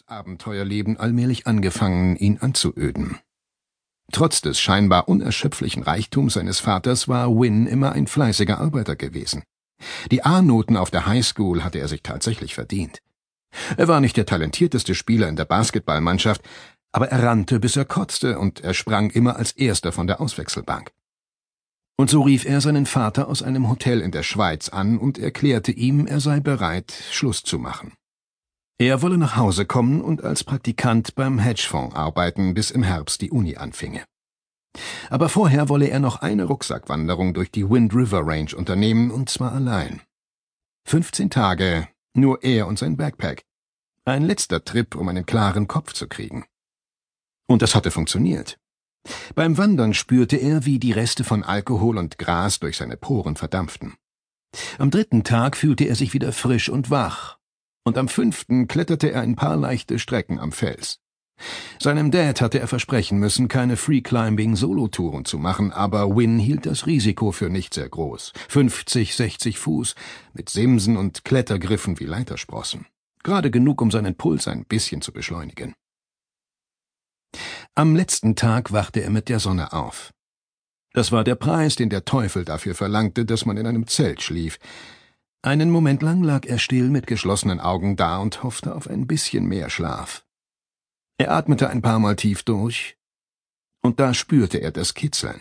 das Abenteuerleben allmählich angefangen, ihn anzuöden. Trotz des scheinbar unerschöpflichen Reichtums seines Vaters war Wynne immer ein fleißiger Arbeiter gewesen. Die A-Noten auf der Highschool hatte er sich tatsächlich verdient. Er war nicht der talentierteste Spieler in der Basketballmannschaft, aber er rannte, bis er kotzte, und er sprang immer als erster von der Auswechselbank. Und so rief er seinen Vater aus einem Hotel in der Schweiz an und erklärte ihm, er sei bereit, Schluss zu machen. Er wolle nach Hause kommen und als Praktikant beim Hedgefonds arbeiten, bis im Herbst die Uni anfinge. Aber vorher wolle er noch eine Rucksackwanderung durch die Wind River Range unternehmen, und zwar allein. 15 Tage, nur er und sein Backpack. Ein letzter Trip, um einen klaren Kopf zu kriegen. Und das hatte funktioniert. Beim Wandern spürte er, wie die Reste von Alkohol und Gras durch seine Poren verdampften. Am dritten Tag fühlte er sich wieder frisch und wach, und am fünften kletterte er ein paar leichte Strecken am Fels. Seinem Dad hatte er versprechen müssen, keine Free-Climbing-Solo-Touren zu machen, aber Wynn hielt das Risiko für nicht sehr groß. 50, 60 Fuß, mit Simsen und Klettergriffen wie Leitersprossen. Gerade genug, um seinen Puls ein bisschen zu beschleunigen. Am letzten Tag wachte er mit der Sonne auf. Das war der Preis, den der Teufel dafür verlangte, dass man in einem Zelt schlief. Einen Moment lang lag er still mit geschlossenen Augen da und hoffte auf ein bisschen mehr Schlaf. Er atmete ein paar Mal tief durch, und da spürte er das Kitzeln.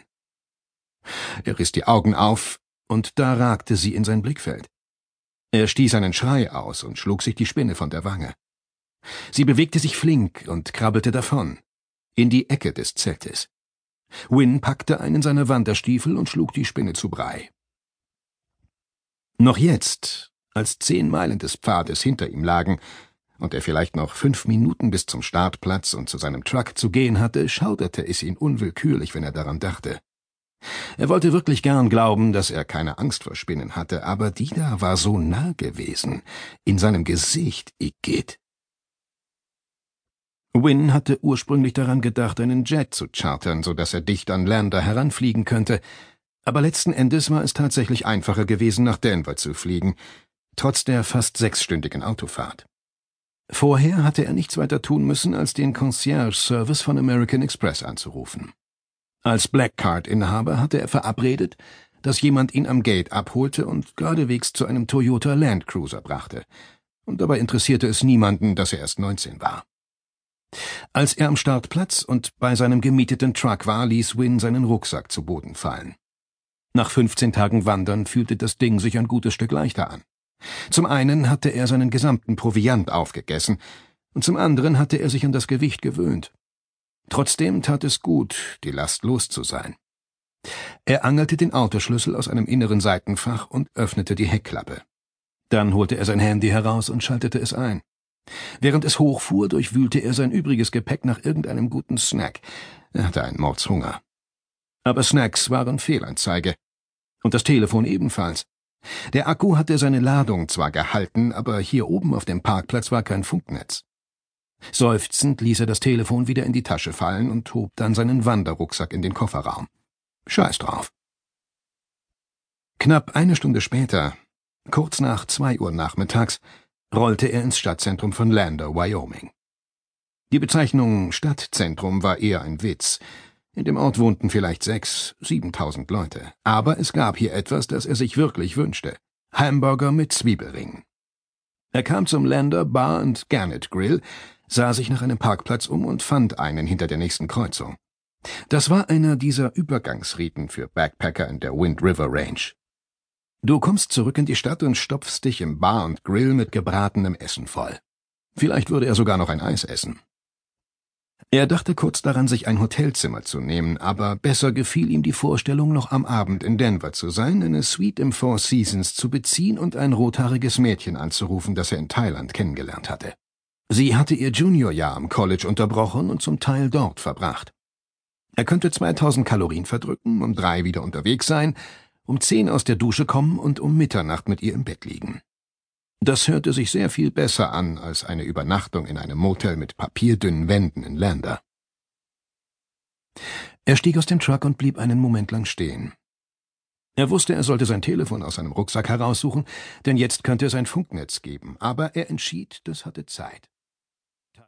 Er riss die Augen auf, und da ragte sie in sein Blickfeld. Er stieß einen Schrei aus und schlug sich die Spinne von der Wange. Sie bewegte sich flink und krabbelte davon, in die Ecke des Zeltes. Wynne packte einen seiner Wanderstiefel und schlug die Spinne zu Brei. Noch jetzt, als zehn Meilen des Pfades hinter ihm lagen und er vielleicht noch fünf Minuten bis zum Startplatz und zu seinem Truck zu gehen hatte, schauderte es ihn unwillkürlich, wenn er daran dachte. Er wollte wirklich gern glauben, dass er keine Angst vor Spinnen hatte, aber die da war so nah gewesen, in seinem Gesicht, Igitt. Wynne hatte ursprünglich daran gedacht, einen Jet zu chartern, so dass er dicht an Lander heranfliegen könnte, aber letzten Endes war es tatsächlich einfacher gewesen, nach Denver zu fliegen, trotz der fast sechsstündigen Autofahrt. Vorher hatte er nichts weiter tun müssen, als den Concierge-Service von American Express anzurufen. Als Blackcard-Inhaber hatte er verabredet, dass jemand ihn am Gate abholte und geradewegs zu einem Toyota Land Cruiser brachte. Und dabei interessierte es niemanden, dass er erst 19 war. Als er am Startplatz und bei seinem gemieteten Truck war, ließ Wynne seinen Rucksack zu Boden fallen. Nach 15 Tagen Wandern fühlte das Ding sich ein gutes Stück leichter an. Zum einen hatte er seinen gesamten Proviant aufgegessen, und zum anderen hatte er sich an das Gewicht gewöhnt. Trotzdem tat es gut, die Last los zu sein. Er angelte den Autoschlüssel aus einem inneren Seitenfach und öffnete die Heckklappe. Dann holte er sein Handy heraus und schaltete es ein. Während es hochfuhr, durchwühlte er sein übriges Gepäck nach irgendeinem guten Snack. Er hatte einen Mordshunger. Aber Snacks waren Fehlanzeige. Und das Telefon ebenfalls. Der Akku hatte seine Ladung zwar gehalten, aber hier oben auf dem Parkplatz war kein Funknetz. Seufzend ließ er das Telefon wieder in die Tasche fallen und hob dann seinen Wanderrucksack in den Kofferraum. Scheiß drauf. Knapp eine Stunde später, kurz nach zwei Uhr nachmittags, rollte er ins Stadtzentrum von Lander, Wyoming. Die Bezeichnung Stadtzentrum war eher ein Witz, in dem Ort wohnten vielleicht sechs, siebentausend Leute. Aber es gab hier etwas, das er sich wirklich wünschte. Hamburger mit Zwiebelringen. Er kam zum Lander Bar and Garnet Grill, sah sich nach einem Parkplatz um und fand einen hinter der nächsten Kreuzung. Das war einer dieser Übergangsriten für Backpacker in der Wind River Range. Du kommst zurück in die Stadt und stopfst dich im Bar und Grill mit gebratenem Essen voll. Vielleicht würde er sogar noch ein Eis essen. Er dachte kurz daran, sich ein Hotelzimmer zu nehmen, aber besser gefiel ihm die Vorstellung, noch am Abend in Denver zu sein, eine Suite im Four Seasons zu beziehen und ein rothaariges Mädchen anzurufen, das er in Thailand kennengelernt hatte. Sie hatte ihr Juniorjahr am College unterbrochen und zum Teil dort verbracht. Er könnte 2000 Kalorien verdrücken, um drei wieder unterwegs sein, um zehn aus der Dusche kommen und um Mitternacht mit ihr im Bett liegen. Das hörte sich sehr viel besser an als eine Übernachtung in einem Motel mit papierdünnen Wänden in Lander. Er stieg aus dem Truck und blieb einen Moment lang stehen. Er wusste, er sollte sein Telefon aus seinem Rucksack heraussuchen, denn jetzt könnte es ein Funknetz geben, aber er entschied, das hatte Zeit.